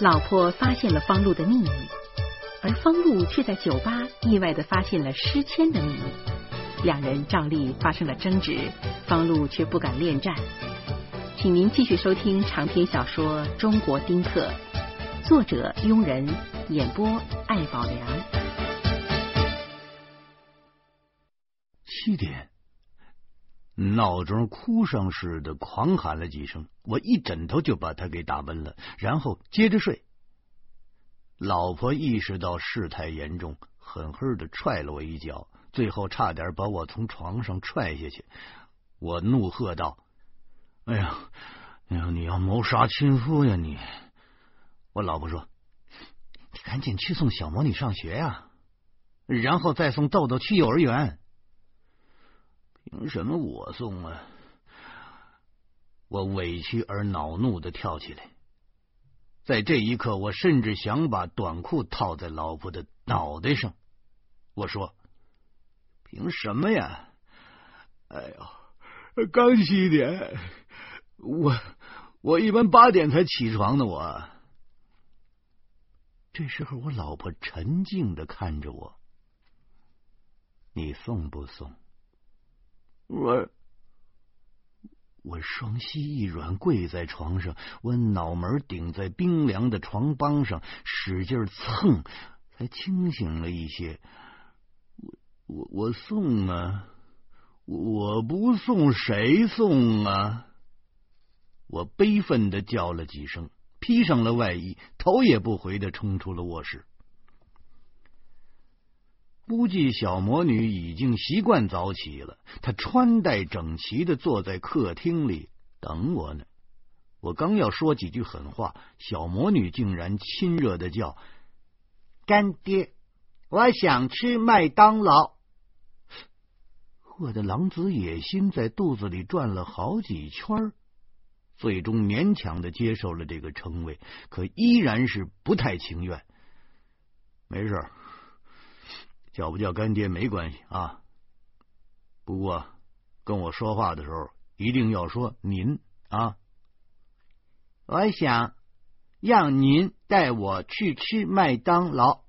老婆发现了方露的秘密，而方露却在酒吧意外的发现了诗谦的秘密。两人照例发生了争执，方露却不敢恋战。请您继续收听长篇小说《中国丁克》，作者庸人，演播艾宝良。七点。闹钟哭声似的狂喊了几声，我一枕头就把他给打闷了，然后接着睡。老婆意识到事态严重，狠狠的踹了我一脚，最后差点把我从床上踹下去。我怒喝道：“哎呀，哎呀，你要谋杀亲夫呀你！”我老婆说：“你赶紧去送小魔女上学呀，然后再送豆豆去幼儿园。”凭什么我送啊？我委屈而恼怒的跳起来，在这一刻，我甚至想把短裤套在老婆的脑袋上。我说：“凭什么呀？”哎呦，刚七点，我我一般八点才起床的。我这时候，我老婆沉静的看着我：“你送不送？”我我双膝一软，跪在床上，我脑门顶在冰凉的床帮上，使劲蹭，才清醒了一些。我我我送啊！我不送谁送啊？我悲愤的叫了几声，披上了外衣，头也不回的冲出了卧室。估计小魔女已经习惯早起了，她穿戴整齐的坐在客厅里等我呢。我刚要说几句狠话，小魔女竟然亲热的叫：“干爹，我想吃麦当劳。”我的狼子野心在肚子里转了好几圈，最终勉强的接受了这个称谓，可依然是不太情愿。没事。叫不叫干爹没关系啊，不过跟我说话的时候一定要说您啊。我想让您带我去吃麦当劳。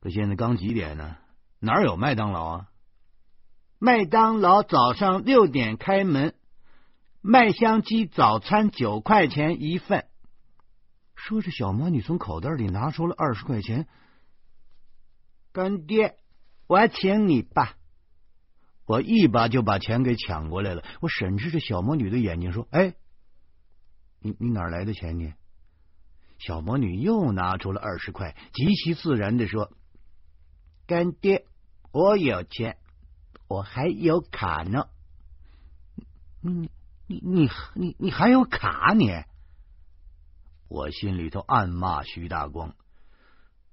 可现在刚几点呢？哪有麦当劳啊？麦当劳早上六点开门，麦香鸡早餐九块钱一份。说着，小魔女从口袋里拿出了二十块钱。干爹，我请你吧！我一把就把钱给抢过来了。我审视着小魔女的眼睛说：“哎，你你哪来的钱呢？”小魔女又拿出了二十块，极其自然的说：“干爹，我有钱，我还有卡呢。”你你你你你还有卡你？我心里头暗骂徐大光。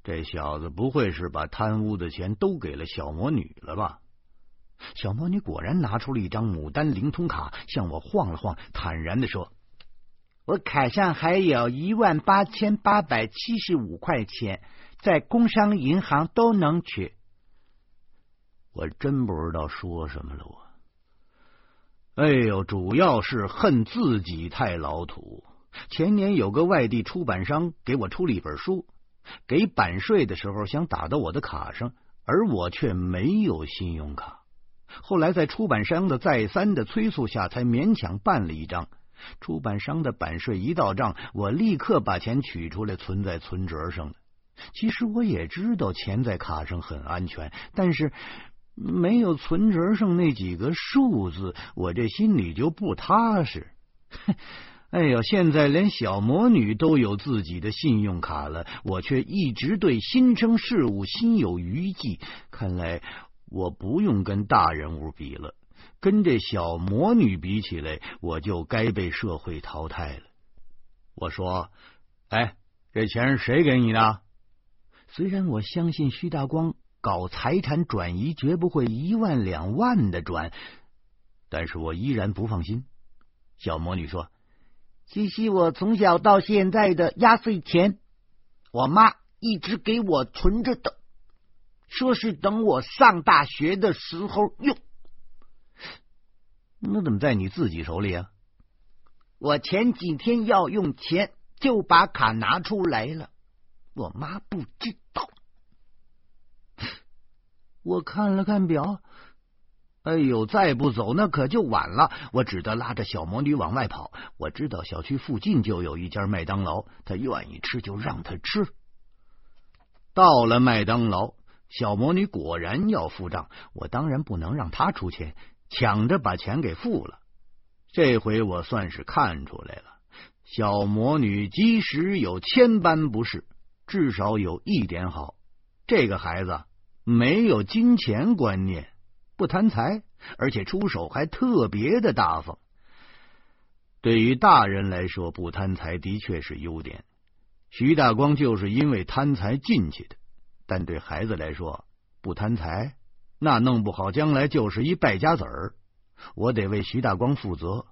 这小子不会是把贪污的钱都给了小魔女了吧？小魔女果然拿出了一张牡丹灵通卡，向我晃了晃，坦然的说：“我卡上还有一万八千八百七十五块钱，在工商银行都能取。”我真不知道说什么了。我，哎呦，主要是恨自己太老土。前年有个外地出版商给我出了一本书。给版税的时候想打到我的卡上，而我却没有信用卡。后来在出版商的再三的催促下，才勉强办了一张。出版商的版税一到账，我立刻把钱取出来存在存折上了。其实我也知道钱在卡上很安全，但是没有存折上那几个数字，我这心里就不踏实。哎呦！现在连小魔女都有自己的信用卡了，我却一直对新生事物心有余悸。看来我不用跟大人物比了，跟这小魔女比起来，我就该被社会淘汰了。我说：“哎，这钱是谁给你的？”虽然我相信徐大光搞财产转移绝不会一万两万的转，但是我依然不放心。小魔女说。西西我从小到现在的压岁钱，我妈一直给我存着的，说是等我上大学的时候用。那怎么在你自己手里啊？我前几天要用钱，就把卡拿出来了。我妈不知道。我看了看表，哎呦，再不走那可就晚了。我只得拉着小魔女往外跑。我知道小区附近就有一家麦当劳，她愿意吃就让她吃。到了麦当劳，小魔女果然要付账，我当然不能让她出钱，抢着把钱给付了。这回我算是看出来了，小魔女即使有千般不是，至少有一点好，这个孩子。没有金钱观念，不贪财，而且出手还特别的大方。对于大人来说，不贪财的确是优点。徐大光就是因为贪财进去的，但对孩子来说，不贪财那弄不好将来就是一败家子儿。我得为徐大光负责。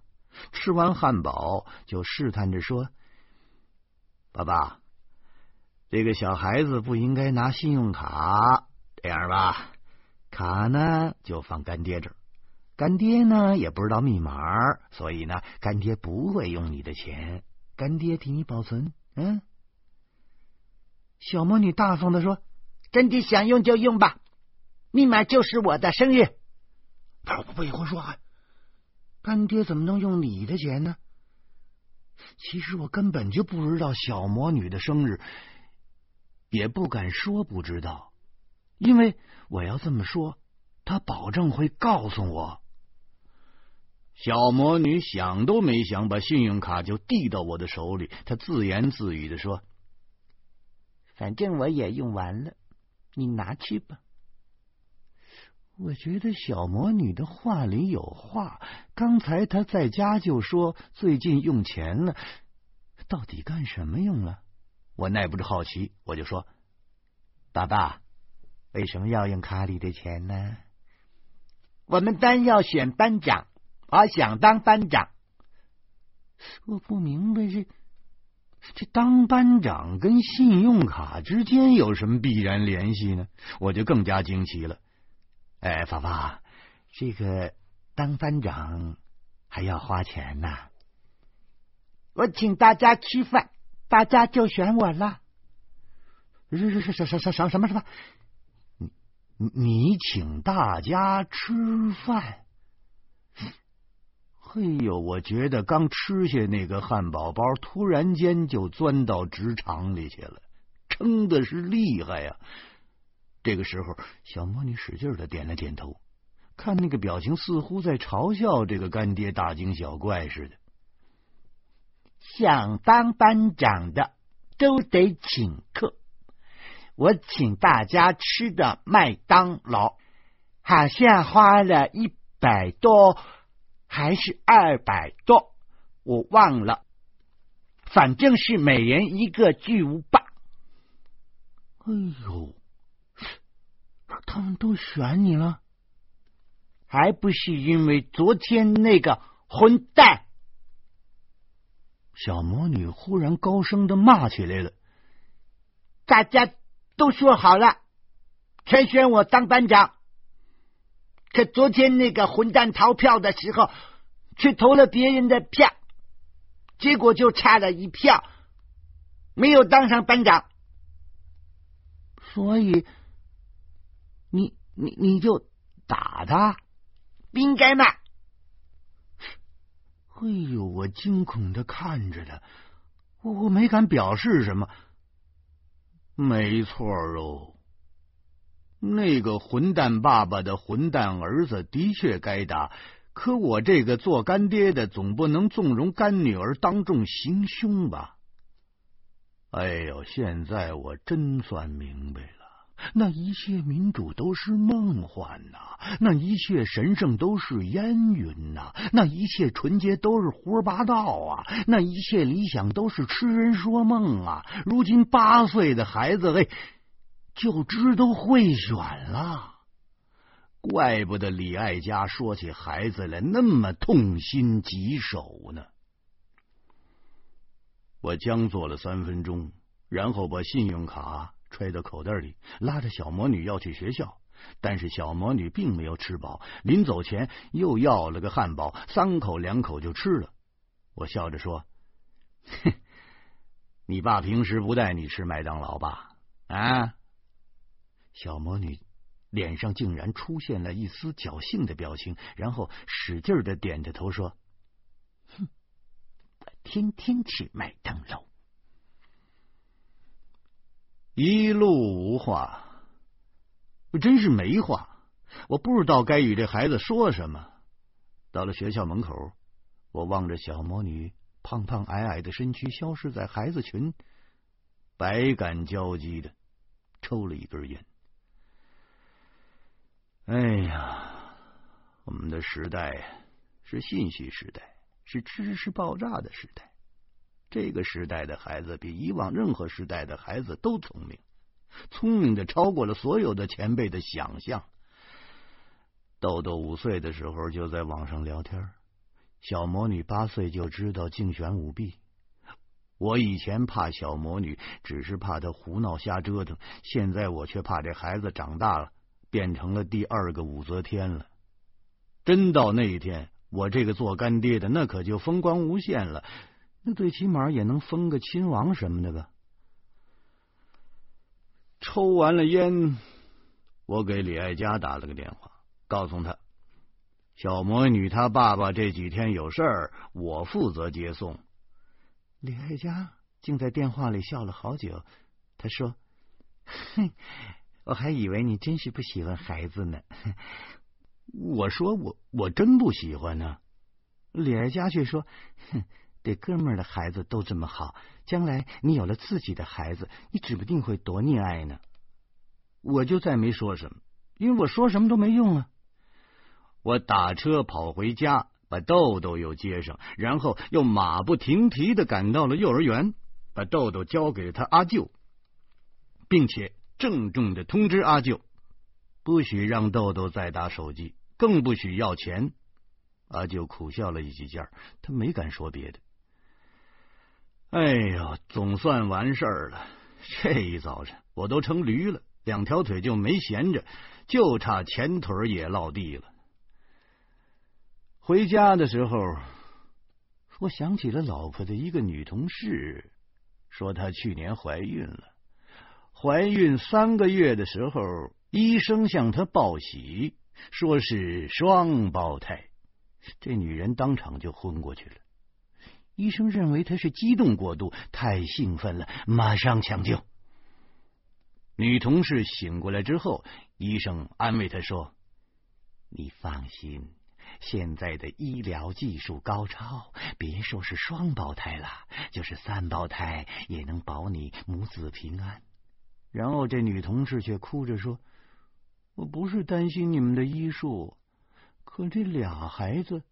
吃完汉堡，就试探着说：“爸爸，这个小孩子不应该拿信用卡。”这样吧，卡呢就放干爹这儿，干爹呢也不知道密码，所以呢，干爹不会用你的钱，干爹替你保存。嗯，小魔女大方的说：“干爹想用就用吧，密码就是我的生日。”不不不，一会说话，干爹怎么能用你的钱呢？其实我根本就不知道小魔女的生日，也不敢说不知道。因为我要这么说，他保证会告诉我。小魔女想都没想，把信用卡就递到我的手里。她自言自语的说：“反正我也用完了，你拿去吧。”我觉得小魔女的话里有话。刚才她在家就说最近用钱了，到底干什么用了？我耐不住好奇，我就说：“爸爸。”为什么要用卡里的钱呢？我们班要选班长，我想当班长。我不明白这这当班长跟信用卡之间有什么必然联系呢？我就更加惊奇了。哎，爸爸，这个当班长还要花钱呐？我请大家吃饭，大家就选我了。是是是什什什什什么什么？你请大家吃饭？嘿呦，我觉得刚吃下那个汉堡包，突然间就钻到直肠里去了，撑的是厉害呀！这个时候，小魔女使劲的点了点头，看那个表情，似乎在嘲笑这个干爹大惊小怪似的。想当班长的都得请客。我请大家吃的麦当劳，好像花了一百多，还是二百多，我忘了。反正是每人一个巨无霸。哎呦，他们都选你了，还不是因为昨天那个混蛋？小魔女忽然高声的骂起来了，大家。都说好了，全选我当班长。可昨天那个混蛋逃票的时候，却投了别人的票，结果就差了一票，没有当上班长。所以，你你你就打他，不应该吗？哎呦，我惊恐的看着他，我我没敢表示什么。没错哦，那个混蛋爸爸的混蛋儿子的确该打，可我这个做干爹的总不能纵容干女儿当众行凶吧？哎呦，现在我真算明白了。那一切民主都是梦幻呐，那一切神圣都是烟云呐，那一切纯洁都是胡说八道啊，那一切理想都是痴人说梦啊！如今八岁的孩子，哎，就知道会选了，怪不得李爱家说起孩子来那么痛心疾首呢。我僵坐了三分钟，然后把信用卡。揣到口袋里，拉着小魔女要去学校，但是小魔女并没有吃饱，临走前又要了个汉堡，三口两口就吃了。我笑着说：“哼你爸平时不带你吃麦当劳吧？啊！小魔女脸上竟然出现了一丝侥幸的表情，然后使劲的点着头说：“哼，我天天吃麦当劳。”一路无话，真是没话。我不知道该与这孩子说什么。到了学校门口，我望着小魔女胖胖矮矮的身躯消失在孩子群，百感交集的抽了一根烟。哎呀，我们的时代是信息时代，是知识爆炸的时代。这个时代的孩子比以往任何时代的孩子都聪明，聪明的超过了所有的前辈的想象。豆豆五岁的时候就在网上聊天，小魔女八岁就知道竞选舞弊。我以前怕小魔女，只是怕她胡闹瞎折腾，现在我却怕这孩子长大了变成了第二个武则天了。真到那一天，我这个做干爹的那可就风光无限了，那最起码也能封个亲王什么的吧。抽完了烟，我给李爱佳打了个电话。告诉他，小魔女她爸爸这几天有事儿，我负责接送。李爱佳竟在电话里笑了好久。他说：“哼，我还以为你真是不喜欢孩子呢。”我说：“我我真不喜欢呢。”李爱佳却说：“哼，对哥们儿的孩子都这么好，将来你有了自己的孩子，你指不定会多溺爱呢。”我就再没说什么，因为我说什么都没用啊。我打车跑回家，把豆豆又接上，然后又马不停蹄的赶到了幼儿园，把豆豆交给了他阿舅，并且郑重的通知阿舅，不许让豆豆再打手机，更不许要钱。阿舅苦笑了一几下，他没敢说别的。哎呦，总算完事儿了！这一早晨我都成驴了，两条腿就没闲着，就差前腿也落地了。回家的时候，我想起了老婆的一个女同事，说她去年怀孕了。怀孕三个月的时候，医生向她报喜，说是双胞胎。这女人当场就昏过去了。医生认为他是激动过度，太兴奋了，马上抢救。女同事醒过来之后，医生安慰她说：“你放心。”现在的医疗技术高超，别说是双胞胎了，就是三胞胎也能保你母子平安。然后这女同事却哭着说：“我不是担心你们的医术，可这俩孩子，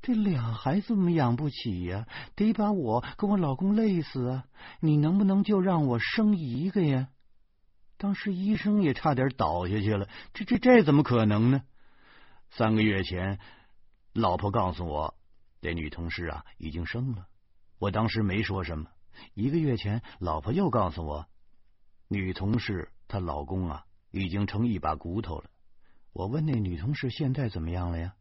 这俩孩子我们养不起呀，得把我跟我老公累死啊！你能不能就让我生一个呀？”当时医生也差点倒下去了，这这这怎么可能呢？三个月前，老婆告诉我，这女同事啊已经生了。我当时没说什么。一个月前，老婆又告诉我，女同事她老公啊已经成一把骨头了。我问那女同事现在怎么样了呀？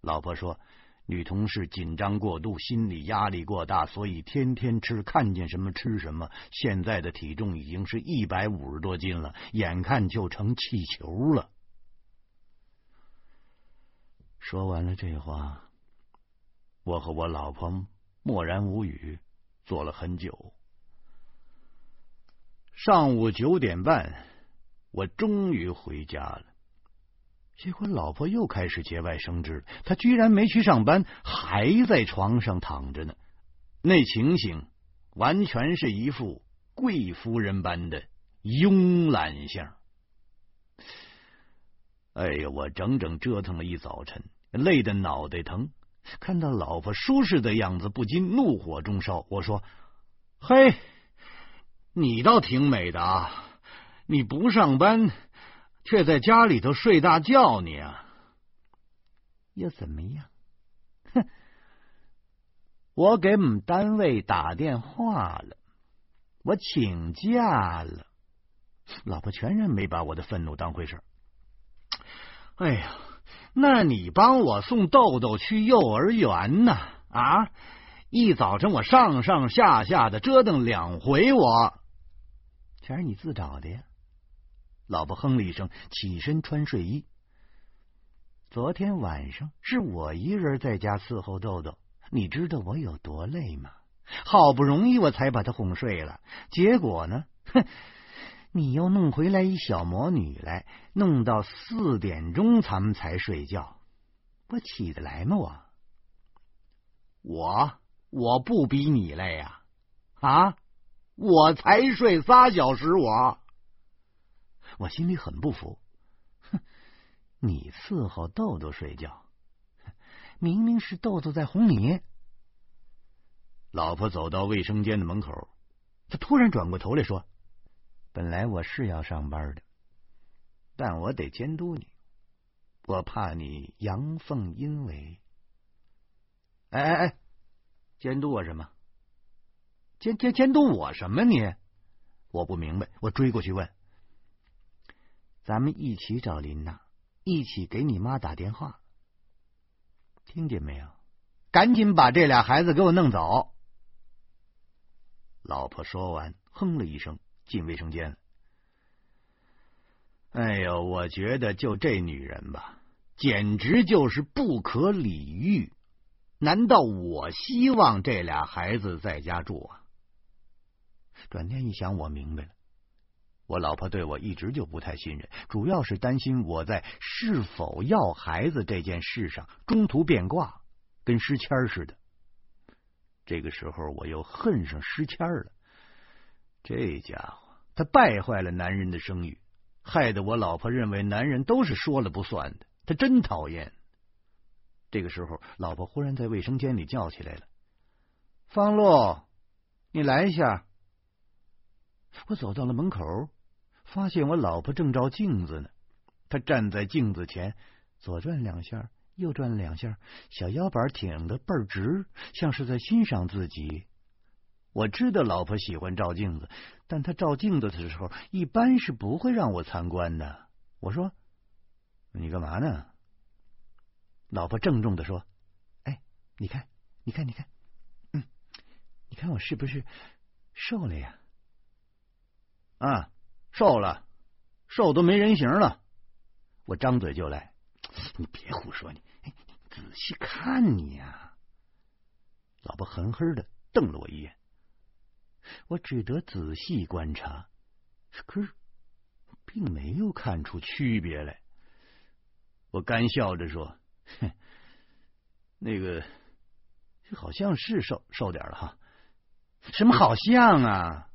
老婆说，女同事紧张过度，心理压力过大，所以天天吃，看见什么吃什么。现在的体重已经是一百五十多斤了，眼看就成气球了。说完了这话，我和我老婆默然无语，坐了很久。上午九点半，我终于回家了。结果老婆又开始节外生枝，她居然没去上班，还在床上躺着呢。那情形完全是一副贵夫人般的慵懒相。哎呀，我整整折腾了一早晨。累得脑袋疼，看到老婆舒适的样子，不禁怒火中烧。我说：“嘿，你倒挺美的啊！你不上班，却在家里头睡大觉，你啊，又怎么样？哼！我给我们单位打电话了，我请假了。老婆全然没把我的愤怒当回事。哎呀！”那你帮我送豆豆去幼儿园呢？啊，一早晨我上上下下的折腾两回，我全是你自找的呀！老婆哼了一声，起身穿睡衣。昨天晚上是我一人在家伺候豆豆，你知道我有多累吗？好不容易我才把他哄睡了，结果呢？哼，你又弄回来一小魔女来，弄到四点钟咱们才睡觉，我起得来吗？我，我我不比你累呀！啊，我才睡仨小时，我我心里很不服。哼，你伺候豆豆睡觉，明明是豆豆在哄你。老婆走到卫生间的门口，她突然转过头来说：“本来我是要上班的，但我得监督你，我怕你阳奉阴违。”哎哎哎，监督我什么？监监监督我什么？你我不明白。我追过去问：“咱们一起找琳娜，一起给你妈打电话，听见没有？赶紧把这俩孩子给我弄走！”老婆说完，哼了一声，进卫生间。哎呦，我觉得就这女人吧，简直就是不可理喻。难道我希望这俩孩子在家住啊？转念一想，我明白了，我老婆对我一直就不太信任，主要是担心我在是否要孩子这件事上中途变卦，跟诗谦似的。这个时候，我又恨上诗谦了。这家伙，他败坏了男人的声誉，害得我老婆认为男人都是说了不算的。他真讨厌。这个时候，老婆忽然在卫生间里叫起来了：“方洛，你来一下。”我走到了门口，发现我老婆正照镜子呢。她站在镜子前，左转两下。右转两下，小腰板挺得倍儿直，像是在欣赏自己。我知道老婆喜欢照镜子，但她照镜子的时候一般是不会让我参观的。我说：“你干嘛呢？”老婆郑重的说：“哎，你看，你看，你看，嗯，你看我是不是瘦了呀？啊，瘦了，瘦都没人形了。”我张嘴就来。你别胡说！你，仔细看你呀！老婆狠狠的瞪了我一眼，我只得仔细观察，可是并没有看出区别来。我干笑着说：“哼，那个好像是瘦瘦点了哈。”什么好像啊？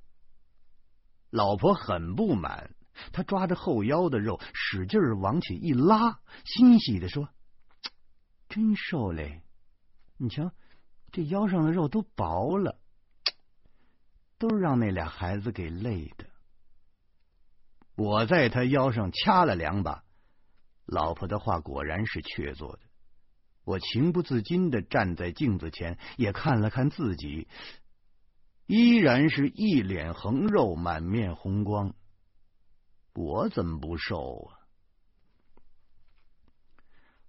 老婆很不满。他抓着后腰的肉，使劲往起一拉，欣喜的说：“真瘦嘞！你瞧，这腰上的肉都薄了，都让那俩孩子给累的。”我在他腰上掐了两把，老婆的话果然是确凿的。我情不自禁的站在镜子前，也看了看自己，依然是一脸横肉，满面红光。我怎么不瘦啊？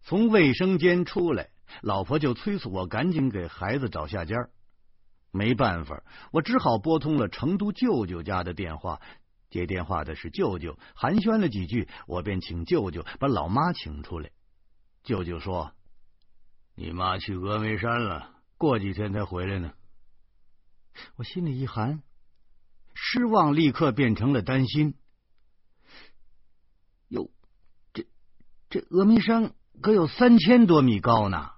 从卫生间出来，老婆就催促我赶紧给孩子找下家。没办法，我只好拨通了成都舅舅家的电话。接电话的是舅舅，寒暄了几句，我便请舅舅把老妈请出来。舅舅说：“你妈去峨眉山了，过几天才回来呢。”我心里一寒，失望立刻变成了担心哟。这峨眉山可有三千多米高呢，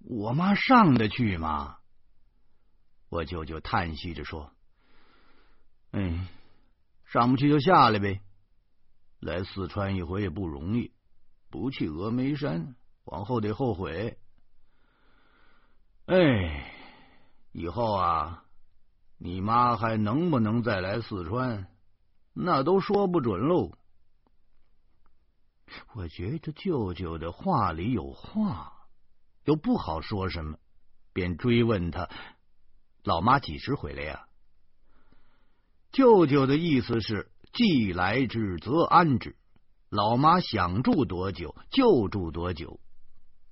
我妈上得去吗？我舅舅叹息着说：“哎，上不去就下来呗。来四川一回也不容易，不去峨眉山，往后得后悔。哎，以后啊，你妈还能不能再来四川，那都说不准喽。”我觉得舅舅的话里有话，又不好说什么，便追问他：“老妈几时回来呀？”舅舅的意思是：“既来之，则安之。”老妈想住多久就住多久。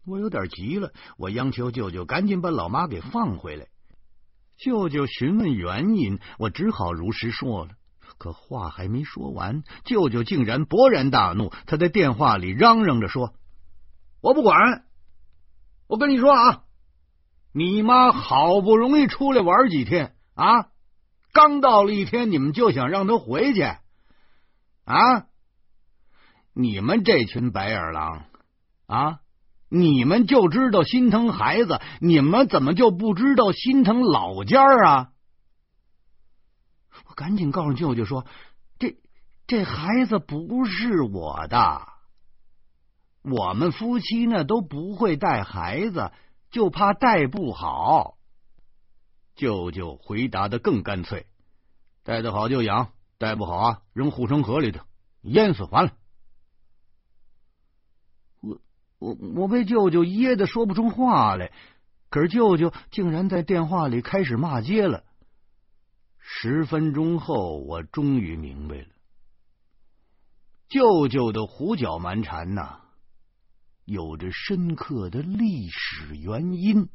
我有点急了，我央求舅舅赶紧把老妈给放回来，舅舅询问原因，我只好如实说了。可话还没说完，舅舅竟然勃然大怒，他在电话里嚷嚷着说：“我不管！我跟你说啊，你妈好不容易出来玩几天啊，刚到了一天，你们就想让她回去啊？你们这群白眼狼啊！你们就知道心疼孩子，你们怎么就不知道心疼老家啊？”我赶紧告诉舅舅说：“这这孩子不是我的，我们夫妻呢都不会带孩子，就怕带不好。”舅舅回答的更干脆：“带的好就养，带不好啊，扔护城河里头淹死完了。”我我被舅舅噎得说不出话来，可是舅舅竟然在电话里开始骂街了。十分钟后，我终于明白了，舅舅的胡搅蛮缠呐，有着深刻的历史原因。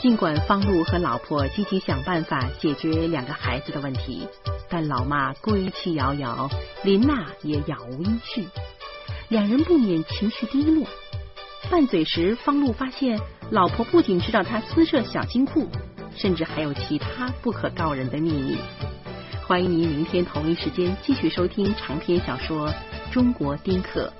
尽管方路和老婆积极想办法解决两个孩子的问题，但老妈归期遥遥，林娜也杳无音讯，两人不免情绪低落。拌嘴时，方露发现老婆不仅知道他私设小金库，甚至还有其他不可告人的秘密。欢迎您明天同一时间继续收听长篇小说《中国丁克》。